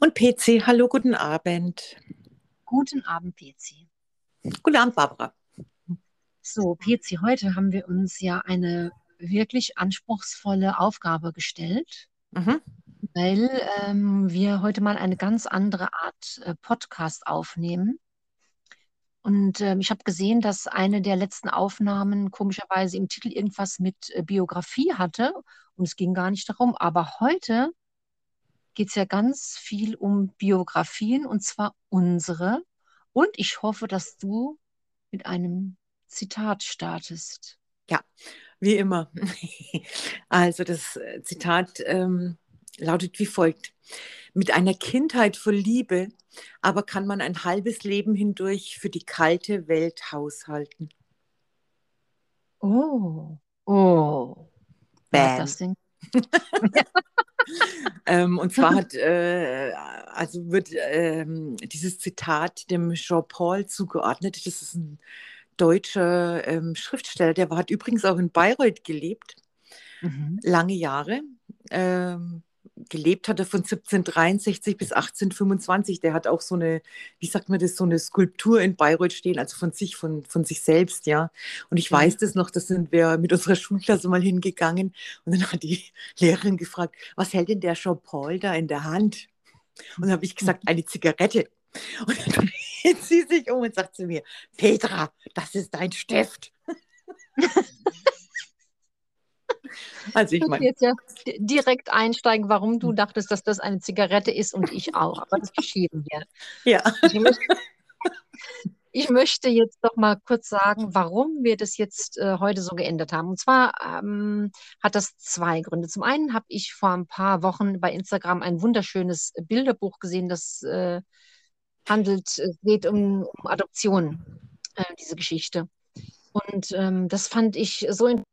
Und PC, hallo, guten Abend. Guten Abend, PC. Guten Abend, Barbara. So, PC, heute haben wir uns ja eine wirklich anspruchsvolle Aufgabe gestellt, Mhm. weil ähm, wir heute mal eine ganz andere Art äh, Podcast aufnehmen. Und ähm, ich habe gesehen, dass eine der letzten Aufnahmen komischerweise im Titel irgendwas mit äh, Biografie hatte und es ging gar nicht darum. Aber heute geht es ja ganz viel um Biografien und zwar unsere. Und ich hoffe, dass du mit einem Zitat startest. Ja, wie immer. Also das äh, Zitat ähm, lautet wie folgt. Mit einer Kindheit voll Liebe, aber kann man ein halbes Leben hindurch für die kalte Welt haushalten. Oh, oh. Wer hat Bam. das denn? Ähm, und zwar hat, äh, also wird ähm, dieses Zitat dem Jean-Paul zugeordnet. Das ist ein deutscher ähm, Schriftsteller, der war, hat übrigens auch in Bayreuth gelebt, Mhm. lange Jahre. Ähm, gelebt hat er von 1763 bis 1825. Der hat auch so eine, wie sagt man das, so eine Skulptur in Bayreuth stehen, also von sich, von, von sich selbst, ja. Und ich Ja. weiß das noch, da sind wir mit unserer Schulklasse mal hingegangen und dann hat die Lehrerin gefragt, was hält denn der Jean-Paul da in der Hand? Und dann habe ich gesagt, eine Zigarette. Und dann dreht sie sich um und sagt zu mir, Petra, das ist dein Stift. also ich meine, jetzt ja di- direkt einsteigen, warum du dachtest, dass das eine Zigarette ist und ich auch. Aber das verschieben wir. ja. Ich möchte, ich möchte jetzt doch mal kurz sagen, warum wir das jetzt äh, heute so geändert haben. Und zwar ähm, hat das zwei Gründe. Zum einen habe ich vor ein paar Wochen bei Instagram ein wunderschönes Bilderbuch gesehen, das äh, handelt, es geht um, um Adoption, äh, diese Geschichte. Und ähm, das fand ich so interessant.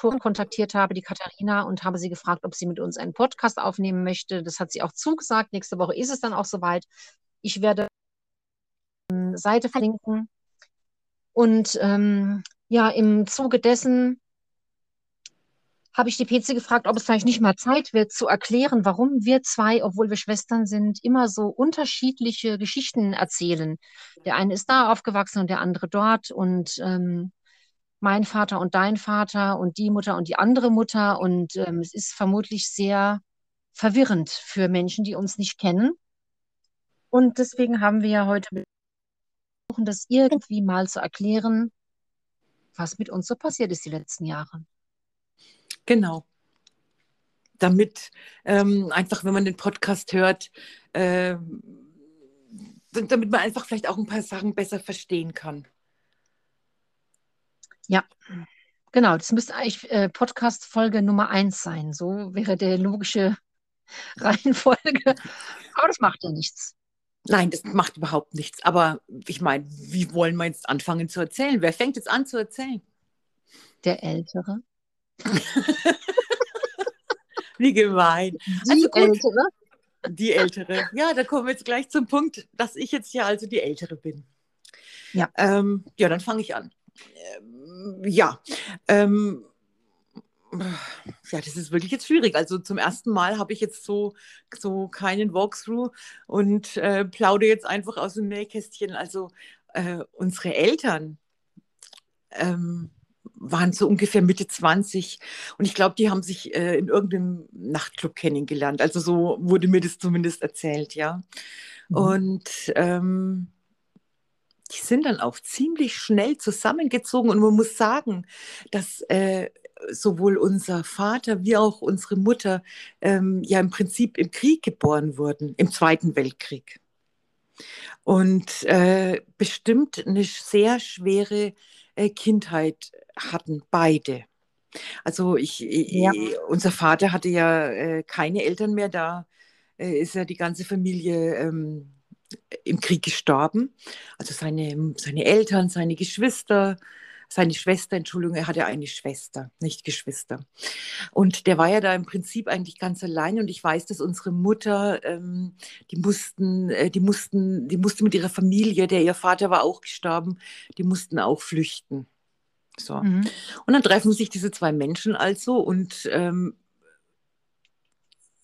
Kontaktiert habe, die Katharina, und habe sie gefragt, ob sie mit uns einen Podcast aufnehmen möchte. Das hat sie auch zugesagt. Nächste Woche ist es dann auch soweit. Ich werde eine Seite verlinken. Und ähm, ja, im Zuge dessen habe ich die PC gefragt, ob es vielleicht nicht mal Zeit wird, zu erklären, warum wir zwei, obwohl wir Schwestern sind, immer so unterschiedliche Geschichten erzählen. Der eine ist da aufgewachsen und der andere dort. Und ähm, mein Vater und dein Vater und die Mutter und die andere Mutter. Und ähm, es ist vermutlich sehr verwirrend für Menschen, die uns nicht kennen. Und deswegen haben wir ja heute versuchen, das irgendwie mal zu erklären, was mit uns so passiert ist die letzten Jahre. Genau. Damit ähm, einfach, wenn man den Podcast hört, ähm, damit man einfach vielleicht auch ein paar Sachen besser verstehen kann. Ja, genau. Das müsste eigentlich äh, Podcast-Folge Nummer eins sein. So wäre der logische Reihenfolge. Aber das macht ja nichts. Nein, das macht überhaupt nichts. Aber ich meine, wie wollen wir jetzt anfangen zu erzählen? Wer fängt jetzt an zu erzählen? Der Ältere. Wie gemein. Die Also gut. Ältere. Die Ältere. Ja, da kommen wir jetzt gleich zum Punkt, dass ich jetzt ja also die Ältere bin. Ja. Ähm, ja, dann fange ich an. Ja. Ähm, ja, das ist wirklich jetzt schwierig. Also zum ersten Mal habe ich jetzt so, so keinen Walkthrough und äh, plaudere jetzt einfach aus dem Nähkästchen. Also äh, unsere Eltern ähm, waren so ungefähr Mitte 20 und ich glaube, die haben sich äh, in irgendeinem Nachtclub kennengelernt. Also so wurde mir das zumindest erzählt, ja. Mhm. Und ähm, die sind dann auch ziemlich schnell zusammengezogen und man muss sagen, dass äh, sowohl unser Vater wie auch unsere Mutter ähm, ja im Prinzip im Krieg geboren wurden, im Zweiten Weltkrieg. Und äh, bestimmt eine sehr schwere äh, Kindheit hatten, beide. Also ich, Ja. ich, unser Vater hatte ja äh, keine Eltern mehr, da äh, ist ja die ganze Familie ähm, im Krieg gestorben. Also seine, seine Eltern, seine Geschwister, seine Schwester, Entschuldigung, er hatte eine Schwester, nicht Geschwister. Und der war ja da im Prinzip eigentlich ganz allein. Und ich weiß, dass unsere Mutter, ähm, die mussten, äh, die mussten, die musste mit ihrer Familie, der ihr Vater war auch gestorben, die mussten auch flüchten. So. Mhm. Und dann treffen sich diese zwei Menschen also und ähm,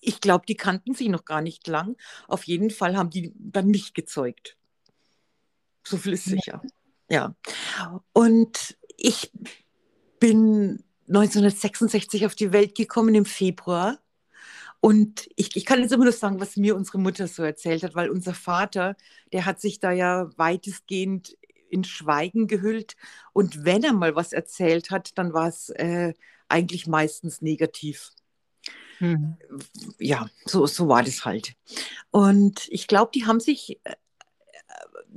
ich glaube, die kannten sich noch gar nicht lang. Auf jeden Fall haben die dann mich gezeugt. So viel ist sicher. Ja. Und ich bin 1966 auf die Welt gekommen im Februar. Und ich, ich kann jetzt immer nur sagen, was mir unsere Mutter so erzählt hat, weil unser Vater, der hat sich da ja weitestgehend in Schweigen gehüllt. Und wenn er mal was erzählt hat, dann war es äh, eigentlich meistens negativ. Hm. Ja, so, so war das halt. Und ich glaube, die haben sich äh,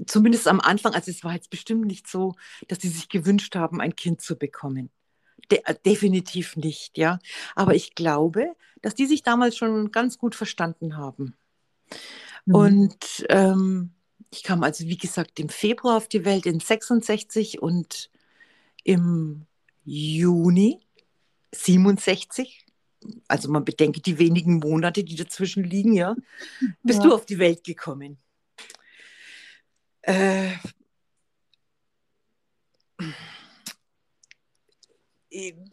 zumindest am Anfang, also es war jetzt bestimmt nicht so, dass sie sich gewünscht haben, ein Kind zu bekommen. De äh, definitiv nicht, ja. Aber ich glaube, dass die sich damals schon ganz gut verstanden haben. Mhm. Und ähm, ich kam also, wie gesagt, im Februar auf die Welt in 66 und im Juni 67, also man bedenke die wenigen Monate, die dazwischen liegen, ja, bist ja. du auf die Welt gekommen. Äh,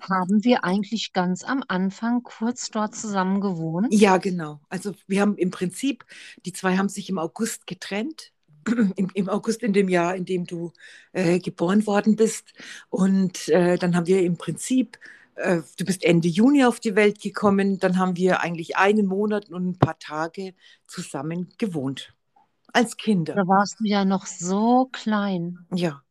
haben wir eigentlich ganz am Anfang kurz dort zusammen gewohnt? Ja, genau. Also wir haben im Prinzip, die zwei haben sich im August getrennt. Im, Im, August in dem Jahr, in dem du äh, geboren worden bist. Und äh, dann haben wir im Prinzip, äh, du bist Ende Juni auf die Welt gekommen, dann haben wir eigentlich einen Monat und ein paar Tage zusammen gewohnt als Kinder. Da warst du ja noch so klein. Ja,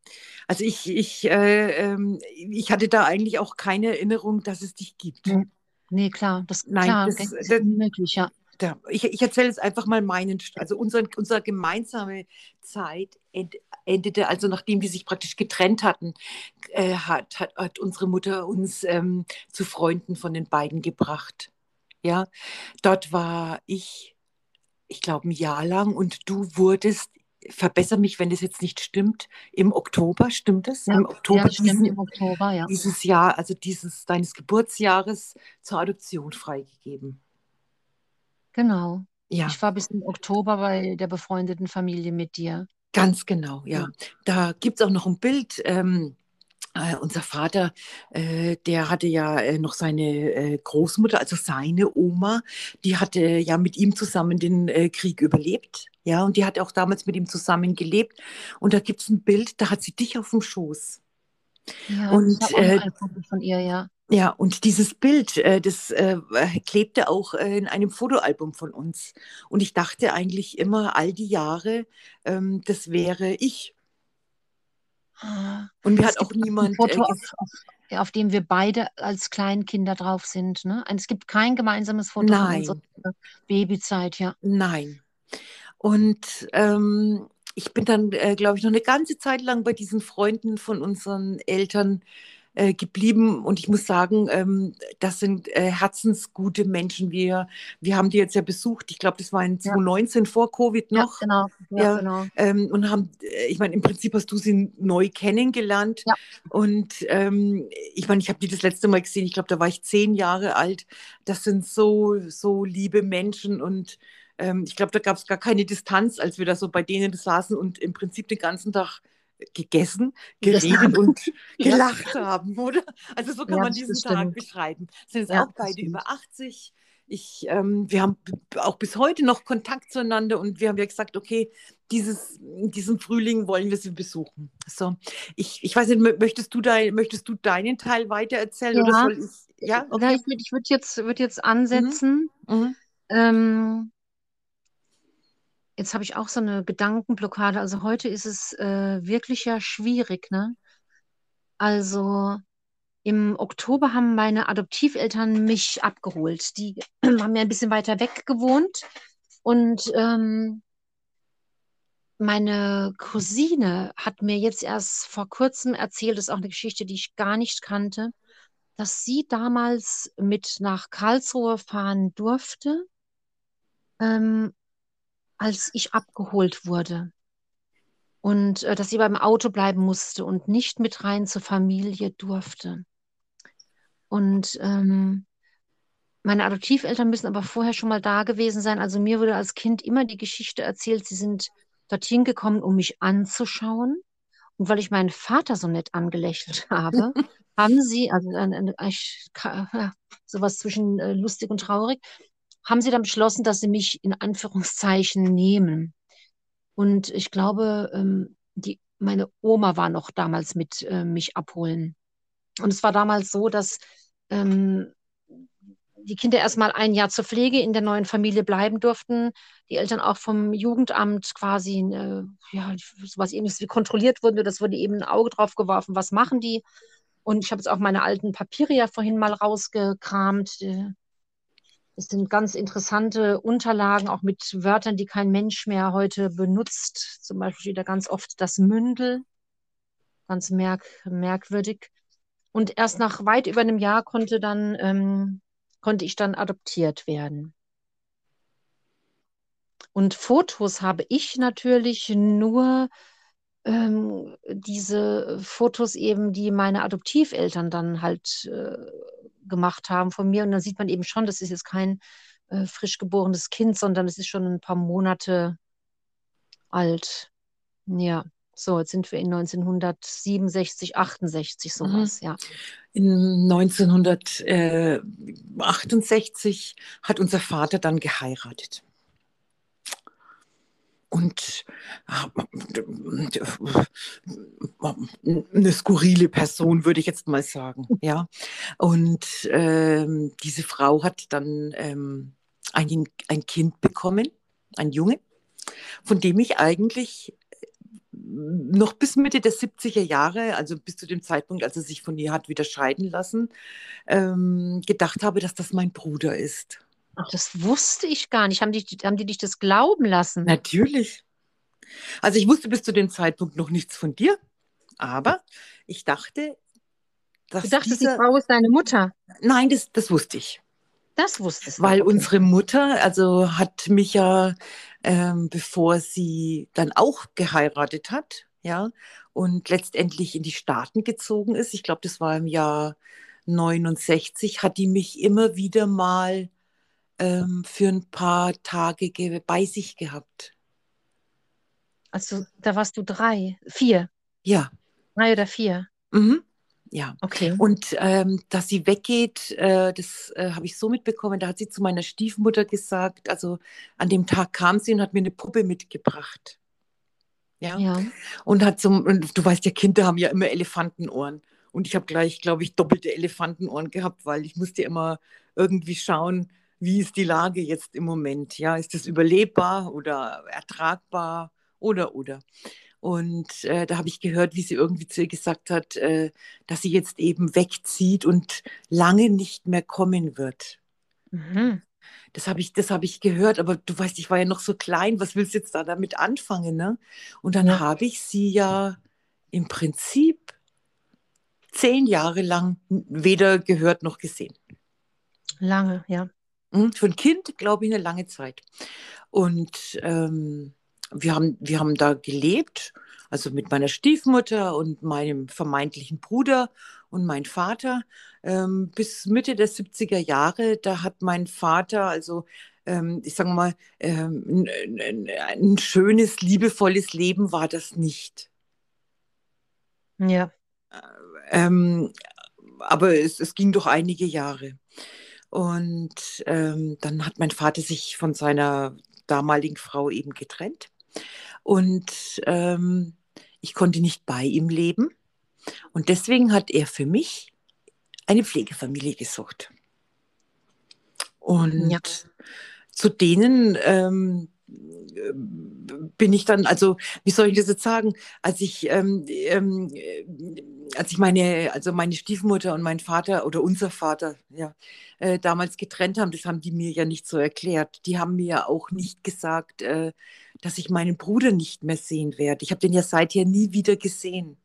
also ich, ich, äh, ähm, ich hatte da eigentlich auch keine Erinnerung, dass es dich gibt. Nee, nee klar, das, Nein, klar, das, das ist unmöglich, ja. Da, ich, ich erzähle jetzt einfach mal meinen, also unser, unsere gemeinsame Zeit endete, also nachdem die sich praktisch getrennt hatten, äh, hat, hat, hat, unsere Mutter uns ähm, zu Freunden von den beiden gebracht. Ja, dort war ich ich glaube, ein Jahr lang und du wurdest, verbessere mich, wenn das jetzt nicht stimmt, im Oktober, stimmt es? Ja, Im Oktober, ja, diesen, im Oktober, ja. Dieses Jahr, also dieses deines Geburtsjahres zur Adoption freigegeben. Genau. Ja. Ich war bis im Oktober bei der befreundeten Familie mit dir. Ganz genau, ja. ja. Da gibt es auch noch ein Bild. Ähm, äh, unser Vater, äh, der hatte ja äh, noch seine äh, Großmutter, also seine Oma, die hatte ja mit ihm zusammen den äh, Krieg überlebt. Ja, und die hat auch damals mit ihm zusammen gelebt. Und da gibt es ein Bild, da hat sie dich auf dem Schoß. Ja, und äh, von ihr, ja. Ja, und dieses Bild, das klebte auch in einem Fotoalbum von uns. Und ich dachte eigentlich immer all die Jahre, ähm, das wäre ich. Und mir hat auch niemand. Ein Foto, äh, auf, auf, auf, dem wir beide als Kleinkinder drauf sind. Ne? Es gibt kein gemeinsames Foto Nein. von unserer Babyzeit, ja. Nein. Und ähm, ich bin dann, äh, glaube ich, noch eine ganze Zeit lang bei diesen Freunden von unseren Eltern äh, geblieben. Und ich muss sagen, ähm, das sind äh, herzensgute Menschen. Wir, wir haben die jetzt ja besucht. Ich glaube, das war in 2019 ja. vor Covid noch. Ja, genau. Ja, ja genau. Ähm, und haben, äh, ich meine, im Prinzip hast du sie neu kennengelernt. Ja. Und ähm, ich meine, ich habe die das letzte Mal gesehen. Ich glaube, da war ich zehn Jahre alt. Das sind so, so liebe Menschen und ähm, ich glaube, da gab es gar keine Distanz, als wir da so bei denen saßen und im Prinzip den ganzen Tag gegessen, geredet und gelacht haben, oder? Also so kann ja, man diesen Tag beschreiben. Sind jetzt ja, auch beide über 80. Ich, ähm, wir haben auch bis heute noch Kontakt zueinander und wir haben ja gesagt, okay, dieses, diesen Frühling wollen wir sie besuchen. So, ich, ich weiß nicht, möchtest du, dein, möchtest du deinen Teil weiter erzählen ja. oder soll ich? Ja, okay. ich würde ich würd jetzt, würd jetzt ansetzen. Mhm. Mhm. Ähm, Jetzt habe ich auch so eine Gedankenblockade. Also heute ist es äh, wirklich ja schwierig, ne? Also im Oktober haben meine Adoptiveltern mich abgeholt. Die haben ja ein bisschen weiter weg gewohnt. Und ähm, meine Cousine hat mir jetzt erst vor kurzem erzählt, das ist auch eine Geschichte, die ich gar nicht kannte, dass sie damals mit nach Karlsruhe fahren durfte. Ähm, als ich abgeholt wurde. Und äh, dass sie beim Auto bleiben musste und nicht mit rein zur Familie durfte. Und ähm, meine Adoptiveltern müssen aber vorher schon mal da gewesen sein. Also mir wurde als Kind immer die Geschichte erzählt, sie sind dorthin gekommen, um mich anzuschauen. Und weil ich meinen Vater so nett angelächelt habe, haben sie, also äh, ich, sowas zwischen äh, lustig und traurig, haben sie dann beschlossen, dass sie mich in Anführungszeichen nehmen. Und ich glaube, ähm, die, meine Oma war noch damals mit äh, mich abholen. Und es war damals so, dass ähm, die Kinder erstmal ein Jahr zur Pflege in der neuen Familie bleiben durften, die Eltern auch vom Jugendamt quasi, äh, ja, sowas ähnliches wie kontrolliert wurden, das wurde eben ein Auge drauf geworfen, was machen die? Und ich habe jetzt auch meine alten Papiere ja vorhin mal rausgekramt. Es sind ganz interessante Unterlagen, auch mit Wörtern, die kein Mensch mehr heute benutzt. Zum Beispiel steht da ganz oft das Mündel. Ganz merk merkwürdig. Und erst nach weit über einem Jahr konnte dann ähm, konnte ich dann adoptiert werden. Und Fotos habe ich natürlich nur ähm, diese Fotos eben, die meine Adoptiveltern dann halt äh, gemacht haben von mir. Und dann sieht man eben schon, das ist jetzt kein äh, frisch geborenes Kind, sondern es ist schon ein paar Monate alt. Ja. So, jetzt sind wir in 1967, 68, sowas, mhm. ja. In 1968 hat unser Vater dann geheiratet. Und eine skurrile Person, würde ich jetzt mal sagen. Ja. Und ähm, diese Frau hat dann ähm, ein, ein Kind bekommen, ein Junge, von dem ich eigentlich noch bis Mitte der 70er Jahre, also bis zu dem Zeitpunkt, als er sich von ihr hat wieder scheiden lassen, ähm, gedacht habe, dass das mein Bruder ist. Ach, das wusste ich gar nicht. Haben die, haben die dich das glauben lassen? Natürlich. Also ich wusste bis zu dem Zeitpunkt noch nichts von dir, aber ich dachte, dass Du dachtest, dieser... die Frau ist deine Mutter? Nein, das, das wusste ich. Das wusstest du. Weil unsere Mutter, also hat mich ja ähm, bevor sie dann auch geheiratet hat, ja, und letztendlich in die Staaten gezogen ist. Ich glaube, das war im Jahr 69, hat die mich immer wieder mal ähm, für ein paar Tage bei sich gehabt. Also da warst du drei, vier. Ja. Drei oder vier. Mhm. Ja, okay. Und ähm, dass sie weggeht, äh, das äh, habe ich so mitbekommen. Da hat sie zu meiner Stiefmutter gesagt, also an dem Tag kam sie und hat mir eine Puppe mitgebracht. Ja. ja. Und hat zum, und du weißt ja, Kinder haben ja immer Elefantenohren. Und ich habe gleich, glaube ich, doppelte Elefantenohren gehabt, weil ich musste immer irgendwie schauen, wie ist die Lage jetzt im Moment? Ja, ist das überlebbar oder ertragbar oder oder? Und äh, da habe ich gehört, wie sie irgendwie zu ihr gesagt hat, äh, dass sie jetzt eben wegzieht und lange nicht mehr kommen wird. Mhm. Das habe ich, hab ich gehört, aber du weißt, ich war ja noch so klein, was willst du jetzt da damit anfangen? Ne? Und dann ja. habe ich sie ja im Prinzip zehn Jahre lang weder gehört noch gesehen. Lange, ja. Mhm, für ein Kind, glaube ich, eine lange Zeit. Und ähm, wir haben, wir haben da gelebt, also mit meiner Stiefmutter und meinem vermeintlichen Bruder und mein Vater. Ähm, bis Mitte der 70er Jahre, da hat mein Vater, also ähm, ich sage mal, ähm, ein, ein schönes, liebevolles Leben war das nicht. Ja. Ähm, aber es, es ging doch einige Jahre. Und ähm, dann hat mein Vater sich von seiner damaligen Frau eben getrennt. Und ähm, ich konnte nicht bei ihm leben. Und deswegen hat er für mich eine Pflegefamilie gesucht. Und ja. zu denen ähm, bin ich dann, also wie soll ich das jetzt sagen, als ich, ähm, ähm, als ich meine, also meine Stiefmutter und mein Vater oder unser Vater, ja, äh, damals getrennt haben, das haben die mir ja nicht so erklärt. Die haben mir ja auch nicht gesagt, äh, dass ich meinen Bruder nicht mehr sehen werde. Ich habe den ja seither nie wieder gesehen.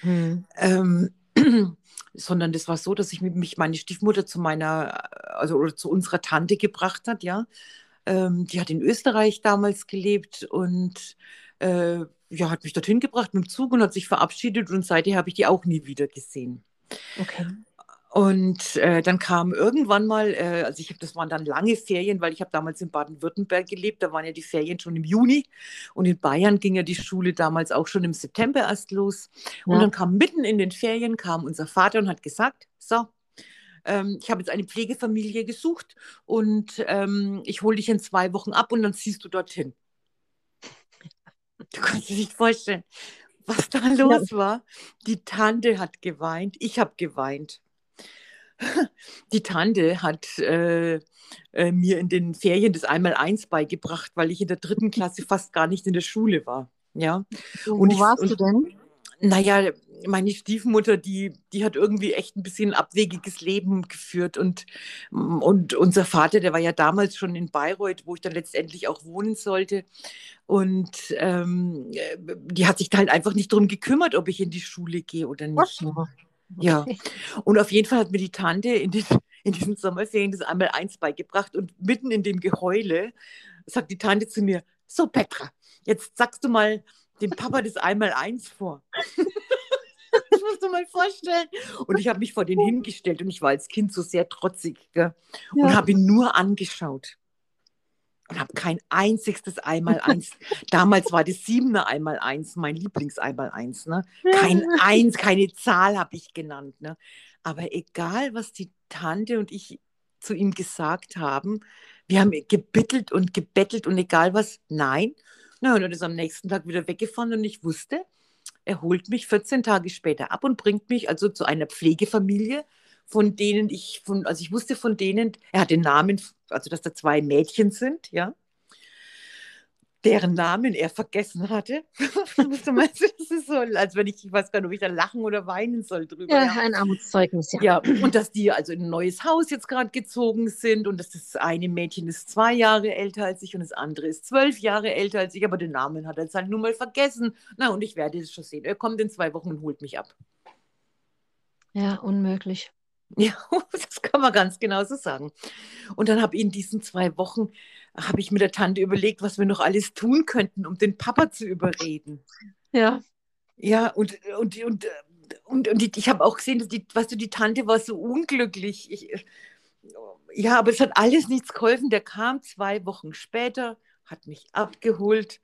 Hm. Ähm, sondern das war so, dass ich mich meine Stiefmutter zu meiner, also oder zu unserer Tante gebracht hat, ja. Ähm, die hat in Österreich damals gelebt und äh, ja, hat mich dorthin gebracht mit dem Zug und hat sich verabschiedet und seitdem habe ich die auch nie wieder gesehen. Okay. Und äh, dann kam irgendwann mal, äh, also ich habe, das waren dann lange Ferien, weil ich habe damals in Baden-Württemberg gelebt, da waren ja die Ferien schon im Juni und in Bayern ging ja die Schule damals auch schon im September erst los. Ja. Und dann kam mitten in den Ferien kam unser Vater und hat gesagt, so, ähm, ich habe jetzt eine Pflegefamilie gesucht und ähm, ich hole dich in zwei Wochen ab und dann ziehst du dorthin. Du kannst dir nicht vorstellen, was da los war. Die Tante hat geweint, ich habe geweint. Die Tante hat äh, äh, mir in den Ferien das Einmaleins beigebracht, weil ich in der dritten Klasse fast gar nicht in der Schule war. Ja. Und Wo ich, warst und, du denn? Naja, meine Stiefmutter, die, die hat irgendwie echt ein bisschen ein abwegiges Leben geführt. Und, und unser Vater, der war ja damals schon in Bayreuth, wo ich dann letztendlich auch wohnen sollte. Und ähm, die hat sich da halt einfach nicht darum gekümmert, ob ich in die Schule gehe oder nicht. Okay. Ja. Und auf jeden Fall hat mir die Tante in, den, in diesen Sommerferien das einmal eins beigebracht. Und mitten in dem Geheule sagt die Tante zu mir: So, Petra, jetzt sagst du mal dem Papa das einmal eins vor. das musst du mal vorstellen. Und ich habe mich vor den hingestellt und ich war als Kind so sehr trotzig gell? und ja. habe ihn nur angeschaut und habe kein einziges Einmaleins. Damals war das Siebener Einmaleins mein Lieblings-Einmaleins. Ne? Kein Eins, keine Zahl habe ich genannt. Ne? Aber egal, was die Tante und ich zu ihm gesagt haben, wir haben gebittelt und gebettelt und egal was, nein. Na, und er ist am nächsten Tag wieder weggefahren und ich wusste, er holt mich 14 Tage später ab und bringt mich also zu einer Pflegefamilie, von denen ich, von, also ich wusste von denen, er hat den Namen, also dass da zwei Mädchen sind, ja, deren Namen er vergessen hatte. du meinst, das ist so, als wenn ich, ich weiß gar nicht, ob ich da lachen oder weinen soll drüber. Ja, ja. ein Armutszeugnis, ja. Ja, und dass die also in ein neues Haus jetzt gerade gezogen sind und dass das eine Mädchen ist zwei Jahre älter als ich und das andere ist zwölf Jahre älter als ich, aber den Namen hat er jetzt halt nur mal vergessen. Na, und ich werde es schon sehen. Er kommt in zwei Wochen und holt mich ab. Ja, unmöglich. Ja, das kann man ganz genau so sagen. Und dann habe ich in diesen zwei Wochen, habe ich mit der Tante überlegt, was wir noch alles tun könnten, um den Papa zu überreden. Ja. Ja, und, und, und, und, und die, ich habe auch gesehen, dass die, weißt du, die Tante war so unglücklich. Ich, ja, aber es hat alles nichts geholfen. Der kam zwei Wochen später, hat mich abgeholt.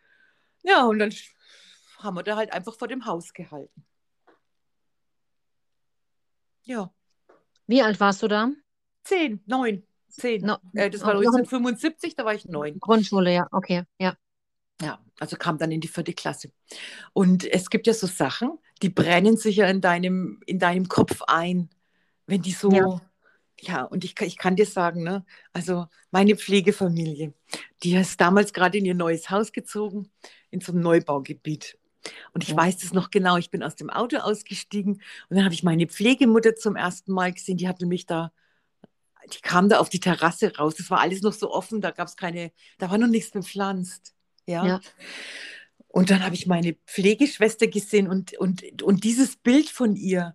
Ja, und dann haben wir da halt einfach vor dem Haus gehalten. Ja. Wie alt warst du da? Zehn, neun, zehn. No, äh, das war 1975, da war ich neun. Grundschule, ja, okay, ja. Ja, also kam dann in die vierte Klasse. Und es gibt ja so Sachen, die brennen sich ja in deinem, in deinem Kopf ein, wenn die so, ja, ja und ich, ich kann dir sagen, ne, also meine Pflegefamilie, die ist damals gerade in ihr neues Haus gezogen, in so einem Neubaugebiet. Und ich ja. weiß es noch genau, ich bin aus dem Auto ausgestiegen und dann habe ich meine Pflegemutter zum ersten Mal gesehen, die hatte mich da, die kam da auf die Terrasse raus, das war alles noch so offen, da gab es keine, da war noch nichts bepflanzt. Ja. ja. Und dann habe ich meine Pflegeschwester gesehen und, und, und dieses Bild von ihr,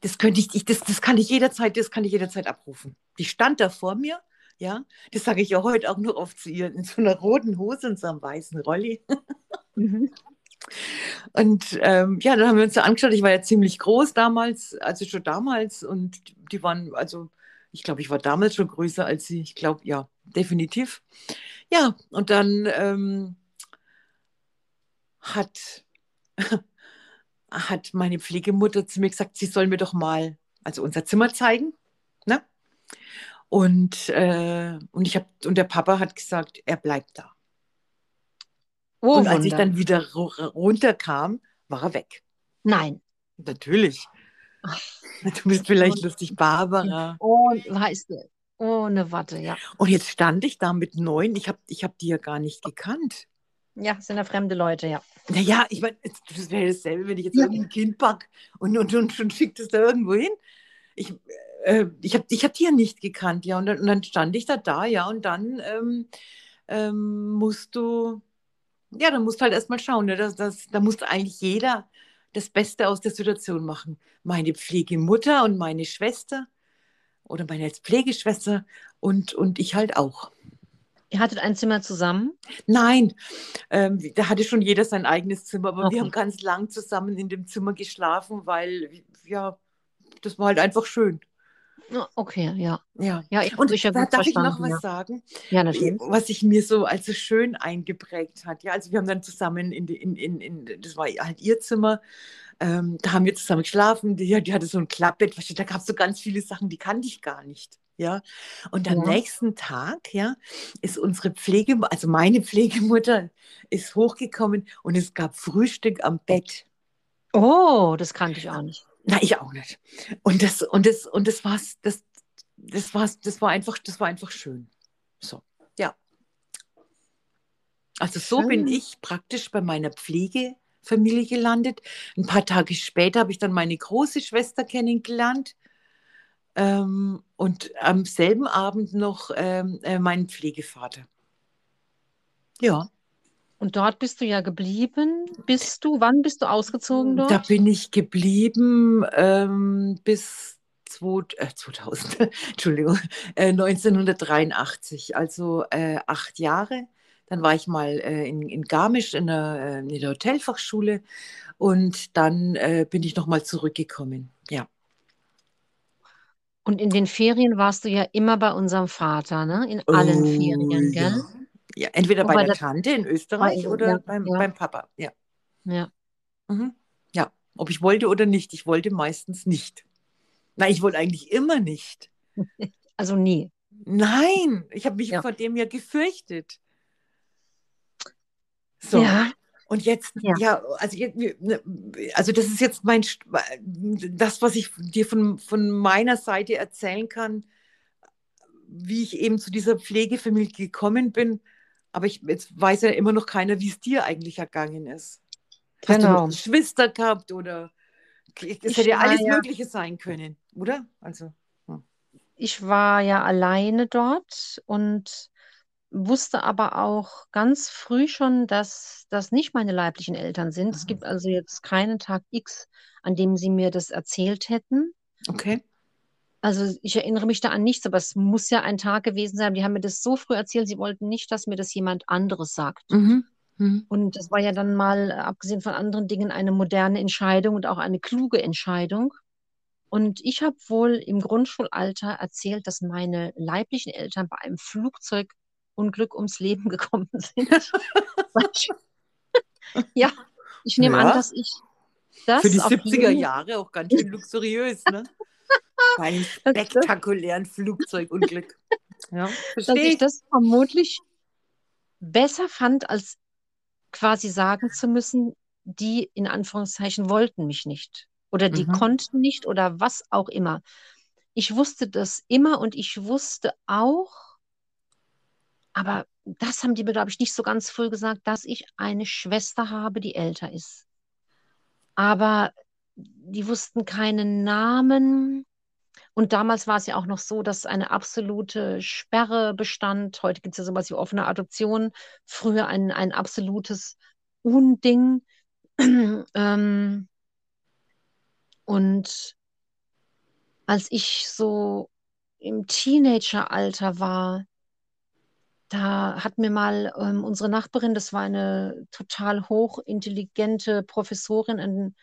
das könnte ich, das, das kann ich jederzeit, das kann ich jederzeit abrufen. Die stand da vor mir ja, das sage ich ja heute auch nur oft zu ihr, in so einer roten Hose und so einem weißen Rolli. Mhm. Und ähm, ja, dann haben wir uns da angeschaut. Ich war ja ziemlich groß damals, also schon damals. Und die waren, also ich glaube, ich war damals schon größer als sie. Ich glaube, ja, definitiv. Ja, und dann ähm, hat, hat meine Pflegemutter zu mir gesagt, sie soll mir doch mal also unser Zimmer zeigen. Ne? Und, äh, und, ich hab, und der Papa hat gesagt, er bleibt da. Oh, und als Wunder. ich dann wieder runterkam, war er weg. Nein. Natürlich. Du bist vielleicht lustig, Barbara. Und weißt du, ohne Watte, ja. Und jetzt stand ich da mit neun. Ich habe ich hab die ja gar nicht gekannt. Ja, sind ja fremde Leute, ja. Naja, ich meine, das wäre dasselbe, wenn ich jetzt ja. irgendein Kind packe und, und, und, und schickt es da irgendwo hin. Ich, äh, ich habe ich hab die ja nicht gekannt, ja. Und dann, und dann, stand ich da da, ja. Und dann ähm, ähm, musst du, ja, dann musst du halt erstmal schauen. Ne? Das, das, da muss eigentlich jeder das Beste aus der Situation machen. Meine Pflegemutter und meine Schwester oder meine Pflegeschwester und, und ich halt auch. Ihr hattet ein Zimmer zusammen? Nein, ähm, da hatte schon jeder sein eigenes Zimmer, aber okay. wir haben ganz lang zusammen in dem Zimmer geschlafen, weil ja, das war halt einfach schön. Okay, ja. Ja, ja ich, und ich da darf ich noch was ja. sagen, ja, natürlich. was sich mir so als so schön eingeprägt hat. Ja, also wir haben dann zusammen in, in, in, in das war halt ihr Zimmer, Ähm, da haben wir zusammen geschlafen. Die, die hatte so ein Klappbett. Da gab es so ganz viele Sachen, die kannte ich gar nicht. Ja, und am Ja. nächsten Tag, ja, ist unsere Pflege, also meine Pflegemutter, ist hochgekommen und es gab Frühstück am Bett. Oh, das kannte ich auch nicht. Na, ich auch nicht. Und das, und das, und das war's, das, das war's, das war einfach, das war einfach schön. So, ja. Also so bin Schön. ich praktisch bei meiner Pflegefamilie gelandet. Ein paar Tage später habe ich dann meine große Schwester kennengelernt. Ähm, und am selben Abend noch ähm, äh, meinen Pflegevater. Ja, Und dort bist du ja geblieben. Bist du, wann bist du ausgezogen da dort? bin ich geblieben ähm, bis 2000, äh, 2000 Entschuldigung, äh, 1983, also äh, acht Jahre. Dann war ich mal äh, in, in Garmisch in der, äh, in der Hotelfachschule und dann äh, bin ich nochmal zurückgekommen. Ja. Und in den Ferien warst du ja immer bei unserem Vater, ne? In allen Ferien, ja. gell? Ja, entweder bei Wobei der Tante in Österreich oder ja, beim, ja. beim Papa. Ja. Ja. Mhm. Ja, ob ich wollte oder nicht. Ich wollte meistens nicht. Nein, ich wollte eigentlich immer nicht. Also nie. Nein, ich habe mich Ja. vor dem ja gefürchtet. So, Ja, und jetzt, Ja. ja, also, ne, also das ist jetzt mein, das, was ich dir von, von meiner Seite erzählen kann, wie ich eben zu dieser Pflegefamilie gekommen bin. Aber ich, jetzt weiß ja immer noch keiner, wie es dir eigentlich ergangen ist. Hast du Genau. noch Geschwister gehabt oder es hätte ja alles ja- Mögliche sein können, oder? Also, ich war ja alleine dort und wusste aber auch ganz früh schon, dass das nicht meine leiblichen Eltern sind. Es Mhm. gibt also jetzt keinen Tag X, an dem sie mir das erzählt hätten. okay. Also ich erinnere mich da an nichts, aber es muss ja ein Tag gewesen sein. Die haben mir das so früh erzählt, sie wollten nicht, dass mir das jemand anderes sagt. Mhm. Mhm. Und das war ja dann mal, abgesehen von anderen Dingen, eine moderne Entscheidung und auch eine kluge Entscheidung. Und ich habe wohl im Grundschulalter erzählt, dass meine leiblichen Eltern bei einem Flugzeugunglück ums Leben gekommen sind. ja, ich nehme Ja. an, dass ich das Für die auf 70er jeden- Jahre auch ganz schön luxuriös, ne? Bei einem spektakulären Flugzeugunglück. Ja, dass verstehe ich ich. das vermutlich besser fand, als quasi sagen zu müssen, die in Anführungszeichen wollten mich nicht oder die Mhm. konnten nicht oder was auch immer. Ich wusste das immer und ich wusste auch, aber das haben die mir, glaube ich, nicht so ganz früh gesagt, dass ich eine Schwester habe, die älter ist. Aber die wussten keinen Namen. Und damals war es ja auch noch so, dass eine absolute Sperre bestand. Heute gibt es ja sowas wie offene Adoption. Früher ein, ein absolutes Unding. ähm, und als ich so im Teenageralter war, da hat mir mal ähm, unsere Nachbarin, das war eine total hochintelligente Professorin, ein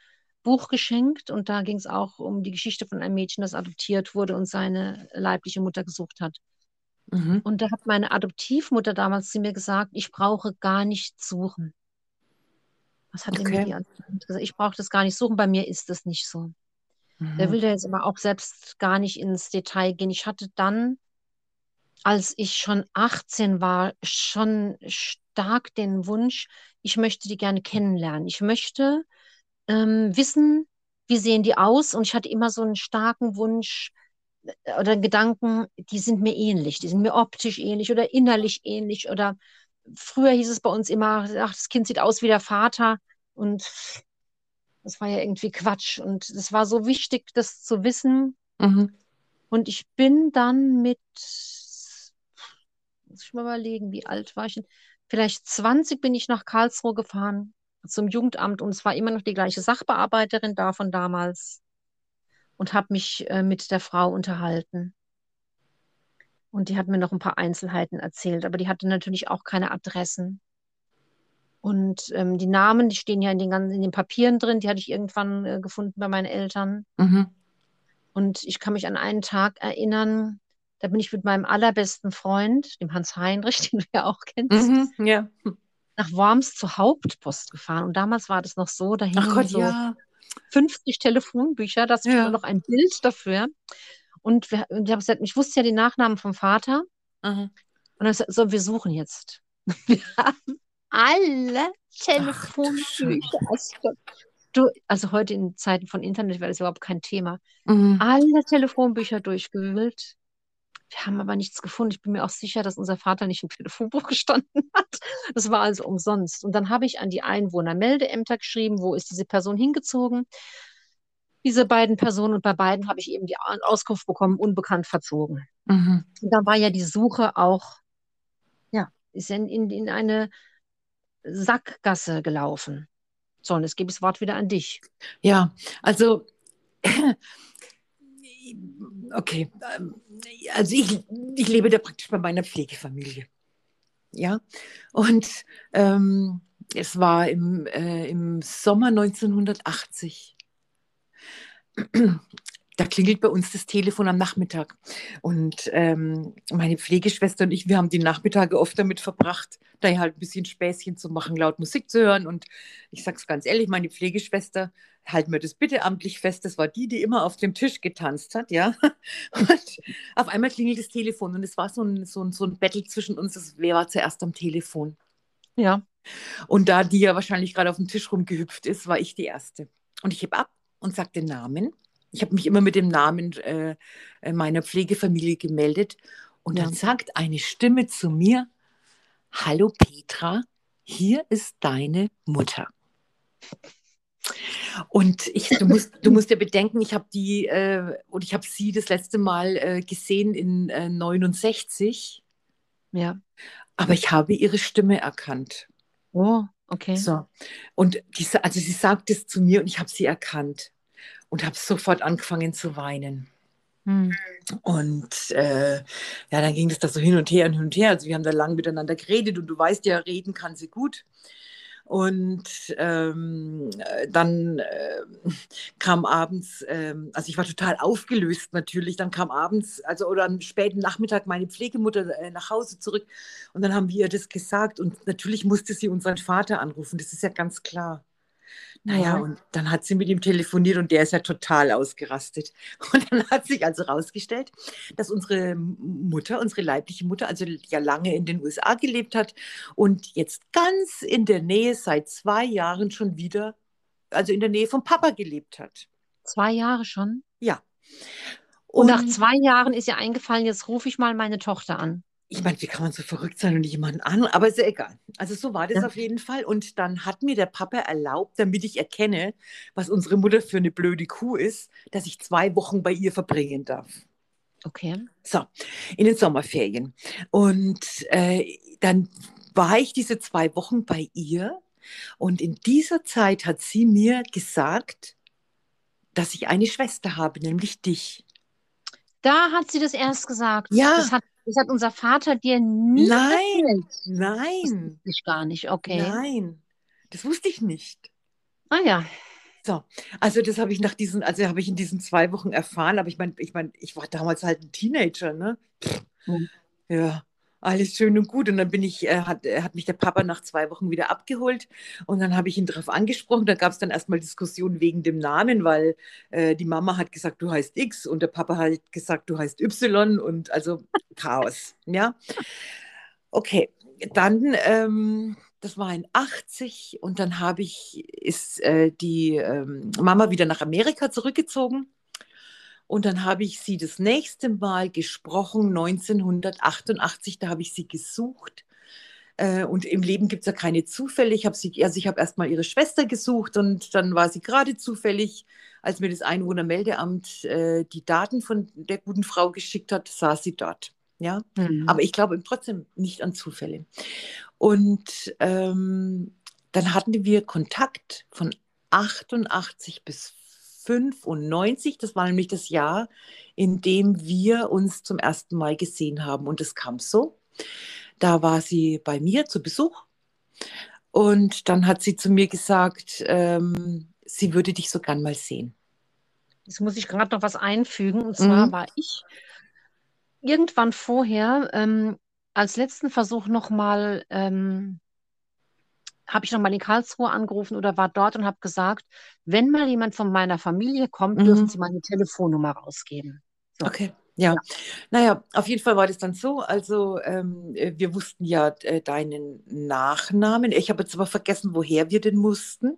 Buch geschenkt und da ging es auch um die Geschichte von einem Mädchen, das adoptiert wurde und seine leibliche Mutter gesucht hat. Mhm. Und da hat meine Adoptivmutter damals zu mir gesagt, ich brauche gar nicht suchen. Was hat Okay. die gesagt? Ich brauche das gar nicht suchen, bei mir ist das nicht so. Der Mhm. will da jetzt aber auch selbst gar nicht ins Detail gehen. Ich hatte dann, als ich schon 18 war, schon stark den Wunsch, ich möchte die gerne kennenlernen. Ich möchte ähm, wissen, wie sehen die aus? Und ich hatte immer so einen starken Wunsch äh, oder Gedanken, die sind mir ähnlich, die sind mir optisch ähnlich oder innerlich ähnlich. Oder früher hieß es bei uns immer, ach, das Kind sieht aus wie der Vater. Und das war ja irgendwie Quatsch. Und es war so wichtig, das zu wissen. Mhm. Und ich bin dann mit, muss ich mal überlegen, wie alt war ich denn? Vielleicht 20 bin ich nach Karlsruhe gefahren zum Jugendamt und es war immer noch die gleiche Sachbearbeiterin da von damals und habe mich äh, mit der Frau unterhalten. Und die hat mir noch ein paar Einzelheiten erzählt, aber die hatte natürlich auch keine Adressen. Und ähm, die Namen, die stehen ja in den ganzen, in den Papieren drin, die hatte ich irgendwann äh, gefunden bei meinen Eltern. Mhm. Und ich kann mich an einen Tag erinnern, da bin ich mit meinem allerbesten Freund, dem Hans Heinrich, den du ja auch kennst, Mhm. Ja. Nach Worms zur Hauptpost gefahren. Und damals war das noch so, da Ach hingen Gott, so, ja. 50 Telefonbücher, das ist Ja. noch ein Bild dafür. Und, wir, ich habe gesagt, ich wusste ja den Nachnamen vom Vater. Aha. Und dann habe ich gesagt, so, wir suchen jetzt. Wir haben alle Telefonbücher. Also, du, also heute in Zeiten von Internet wäre das überhaupt kein Thema. Mhm. Alle Telefonbücher durchgewühlt. Wir haben aber nichts gefunden. Ich bin mir auch sicher, dass unser Vater nicht im Telefonbuch gestanden hat. Das war also umsonst. Und dann habe ich an die Einwohnermeldeämter geschrieben, wo ist diese Person hingezogen. Diese beiden Personen und bei beiden habe ich eben die Au- Auskunft bekommen, unbekannt verzogen. Mhm. Und dann war ja die Suche auch, ja, ist in, in, in eine Sackgasse gelaufen. So, und jetzt gebe ich das Wort wieder an dich. Ja, also, okay, ähm, also ich, ich lebe da praktisch bei meiner Pflegefamilie. Ja, und ähm, es war im, äh, im Sommer 1980. Da klingelt bei uns das Telefon am Nachmittag. Und ähm, meine Pflegeschwester und ich, wir haben die Nachmittage oft damit verbracht, da halt ein bisschen Späßchen zu machen, laut Musik zu hören. Und ich sage es ganz ehrlich, meine Pflegeschwester, halten wir das bitte amtlich fest, das war die, die immer auf dem Tisch getanzt hat, ja. Und auf einmal klingelt das Telefon und es war so ein, so ein, so ein Battle zwischen uns, das, wer war zuerst am Telefon. Ja, Und da die ja wahrscheinlich gerade auf dem Tisch rumgehüpft ist, war ich die Erste. Und ich heb ab und sage den Namen. Ich habe mich immer mit dem Namen äh, äh, meiner Pflegefamilie gemeldet. Und dann Ja. sagt eine Stimme zu mir, Hallo Petra, hier ist deine Mutter. Und ich, du, musst, du musst ja bedenken, ich habe die äh, und ich habe sie das letzte Mal äh, gesehen in äh, 69, ja. aber ich habe ihre Stimme erkannt. Oh, okay. So. Und diese, also sie sagt es zu mir und ich habe sie erkannt und habe sofort angefangen zu weinen. Hm. Und äh, ja, dann ging das da so hin und her und hin und her. Also wir haben da lang miteinander geredet und du weißt ja, reden kann sie gut. Und ähm, äh, dann äh, kam abends, ähm, also ich war total aufgelöst natürlich. Dann kam abends, also oder am späten Nachmittag meine Pflegemutter äh, nach Hause zurück und dann haben wir ihr das gesagt und natürlich musste sie unseren Vater anrufen, das ist ja ganz klar. Naja, Ja. und dann hat sie mit ihm telefoniert und der ist ja total ausgerastet. Und dann hat sich also rausgestellt, dass unsere Mutter, unsere leibliche Mutter, also ja lange in den USA gelebt hat und jetzt ganz in der Nähe seit zwei Jahren schon wieder, also in der Nähe vom Papa gelebt hat. Zwei Jahre schon. Ja. Und, nach zwei Jahren ist ihr eingefallen, jetzt rufe ich mal meine Tochter an. Ich meine, wie kann man so verrückt sein und nicht jemanden an? Aber ist ja egal. Also so war das Ja. auf jeden Fall. Und dann hat mir der Papa erlaubt, damit ich erkenne, was unsere Mutter für eine blöde Kuh ist, dass ich zwei Wochen bei ihr verbringen darf. Okay. So, in den Sommerferien. Und äh, dann war ich diese zwei Wochen bei ihr. Und in dieser Zeit hat sie mir gesagt, dass ich eine Schwester habe, nämlich dich. Da hat sie das erst gesagt. Ja. Das hat, das hat unser Vater dir nie Nein. erzählt. Das Nein, wusste ich gar nicht. Okay. nein, das wusste ich nicht. Ah ja. So, also das habe ich nach diesen, also habe ich in diesen zwei Wochen erfahren, aber ich meine, ich meine, ich war damals halt ein Teenager, ne? Pff, Mhm. Ja, alles schön und gut. Und dann bin ich, äh, hat, äh, hat mich der Papa nach zwei Wochen wieder abgeholt und dann habe ich ihn darauf angesprochen. Da gab es dann erstmal Diskussionen wegen dem Namen, weil äh, die Mama hat gesagt, du heißt X und der Papa hat gesagt, du heißt Y und also Chaos, ja. Okay, dann, ähm, das war in 80 und dann habe ich, ist äh, die ähm, Mama wieder nach Amerika zurückgezogen. Und dann habe ich sie das nächste Mal gesprochen, 1988, da habe ich sie gesucht. Äh, und im Leben gibt es ja keine Zufälle. Ich habe sie, also ich habe erstmal ihre Schwester gesucht und dann war sie gerade zufällig, als mir das Einwohnermeldeamt äh, die Daten von der guten Frau geschickt hat, saß sie dort. Ja, Mhm. aber ich glaube trotzdem nicht an Zufälle. Und ähm, dann hatten wir Kontakt von 88 bis 95. Das war nämlich das Jahr, in dem wir uns zum ersten Mal gesehen haben. Und es kam so. Da war sie bei mir zu Besuch. Und dann hat sie zu mir gesagt, ähm, sie würde dich so gern mal sehen. Jetzt muss ich gerade noch was einfügen. Und zwar Mhm. war ich irgendwann vorher ähm, als letzten Versuch nochmal ähm, habe ich nochmal in Karlsruhe angerufen oder war dort und habe gesagt, wenn mal jemand von meiner Familie kommt, Mhm. dürfen Sie meine Telefonnummer rausgeben. So. Okay. Ja. Ja. naja, auf jeden Fall war das dann so. Also, ähm, äh, wir wussten ja äh, deinen Nachnamen. Ich habe jetzt aber vergessen, woher wir den mussten.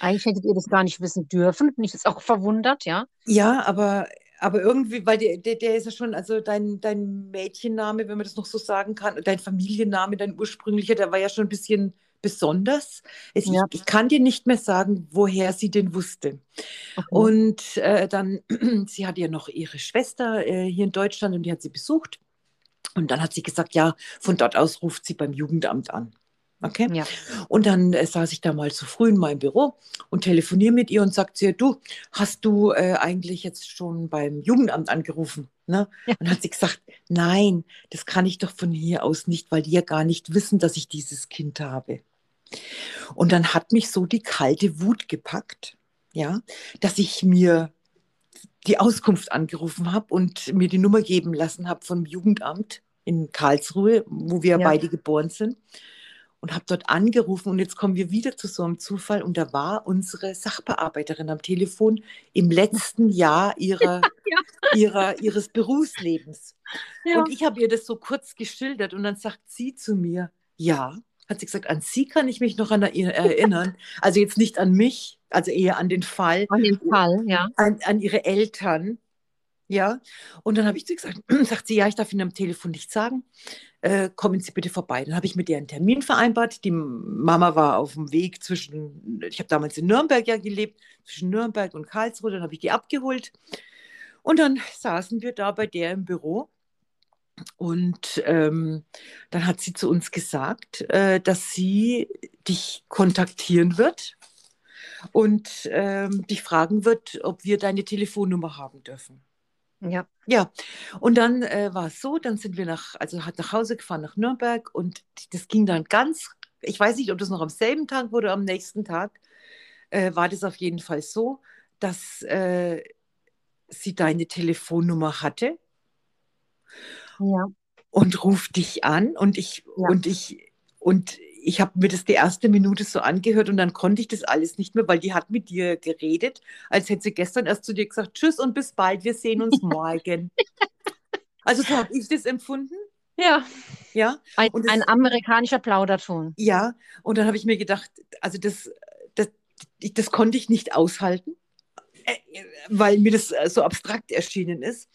Eigentlich hättet ihr das gar nicht wissen dürfen. Bin ich jetzt auch verwundert, ja. Ja, aber, aber irgendwie, weil der, der, der ist ja schon, also dein, dein Mädchenname, wenn man das noch so sagen kann, dein Familienname, dein ursprünglicher, der war ja schon ein bisschen besonders. Es, Ja. ich, ich kann dir nicht mehr sagen, woher sie den wusste. Okay. Und äh, dann, sie hat ja noch ihre Schwester äh, hier in Deutschland und die hat sie besucht. Und dann hat sie gesagt, ja, von dort aus ruft sie beim Jugendamt an. Okay. Ja. Und dann äh, saß ich da mal zu früh in meinem Büro und telefoniere mit ihr und sagt sie, du, hast du äh, eigentlich jetzt schon beim Jugendamt angerufen? Ne? Ja. Und hat sie gesagt, nein, das kann ich doch von hier aus nicht, weil die ja gar nicht wissen, dass ich dieses Kind habe. Und dann hat mich so die kalte Wut gepackt, ja, dass ich mir die Auskunft angerufen habe und mir die Nummer geben lassen habe vom Jugendamt in Karlsruhe, wo wir Ja. beide geboren sind. Und habe dort angerufen und jetzt kommen wir wieder zu so einem Zufall und da war unsere Sachbearbeiterin am Telefon im letzten Jahr ihrer, ihrer, ihres Berufslebens. Ja. Und ich habe ihr das so kurz geschildert und dann sagt sie zu mir, ja, hat sie gesagt, an sie kann ich mich noch an ihr erinnern. Also jetzt nicht an mich, also eher an den Fall, An den Fall, ja. an, an ihre Eltern. Ja, und dann habe ich zu ihr gesagt, sagt sie, ja, ich darf Ihnen am Telefon nicht sagen, äh, kommen Sie bitte vorbei. Dann habe ich mit ihr einen Termin vereinbart. Die Mama war auf dem Weg zwischen, ich habe damals in Nürnberg ja gelebt, zwischen Nürnberg und Karlsruhe, dann habe ich die abgeholt. Und dann saßen wir da bei der im Büro und ähm, dann hat sie zu uns gesagt, äh, dass sie dich kontaktieren wird und ähm, dich fragen wird, ob wir deine Telefonnummer haben dürfen. Ja. Ja, und dann äh, war es so, dann sind wir nach, also hat nach Hause gefahren nach Nürnberg und das ging dann ganz, ich weiß nicht, ob das noch am selben Tag wurde oder am nächsten Tag, äh, war das auf jeden Fall so, dass äh, sie deine Telefonnummer hatte Ja. und ruft dich an und ich Ja. und ich und ich habe mir das die erste Minute so angehört und dann konnte ich das alles nicht mehr, weil die hat mit dir geredet, als hätte sie gestern erst zu dir gesagt, tschüss und bis bald, wir sehen uns morgen. Also so habe ich das empfunden, Ja. ja, Ein, Und es- ein amerikanischer Plauderton. ja. Und dann habe ich mir gedacht, also das, das, das konnte ich nicht aushalten, äh, weil mir das äh, so abstrakt erschienen ist.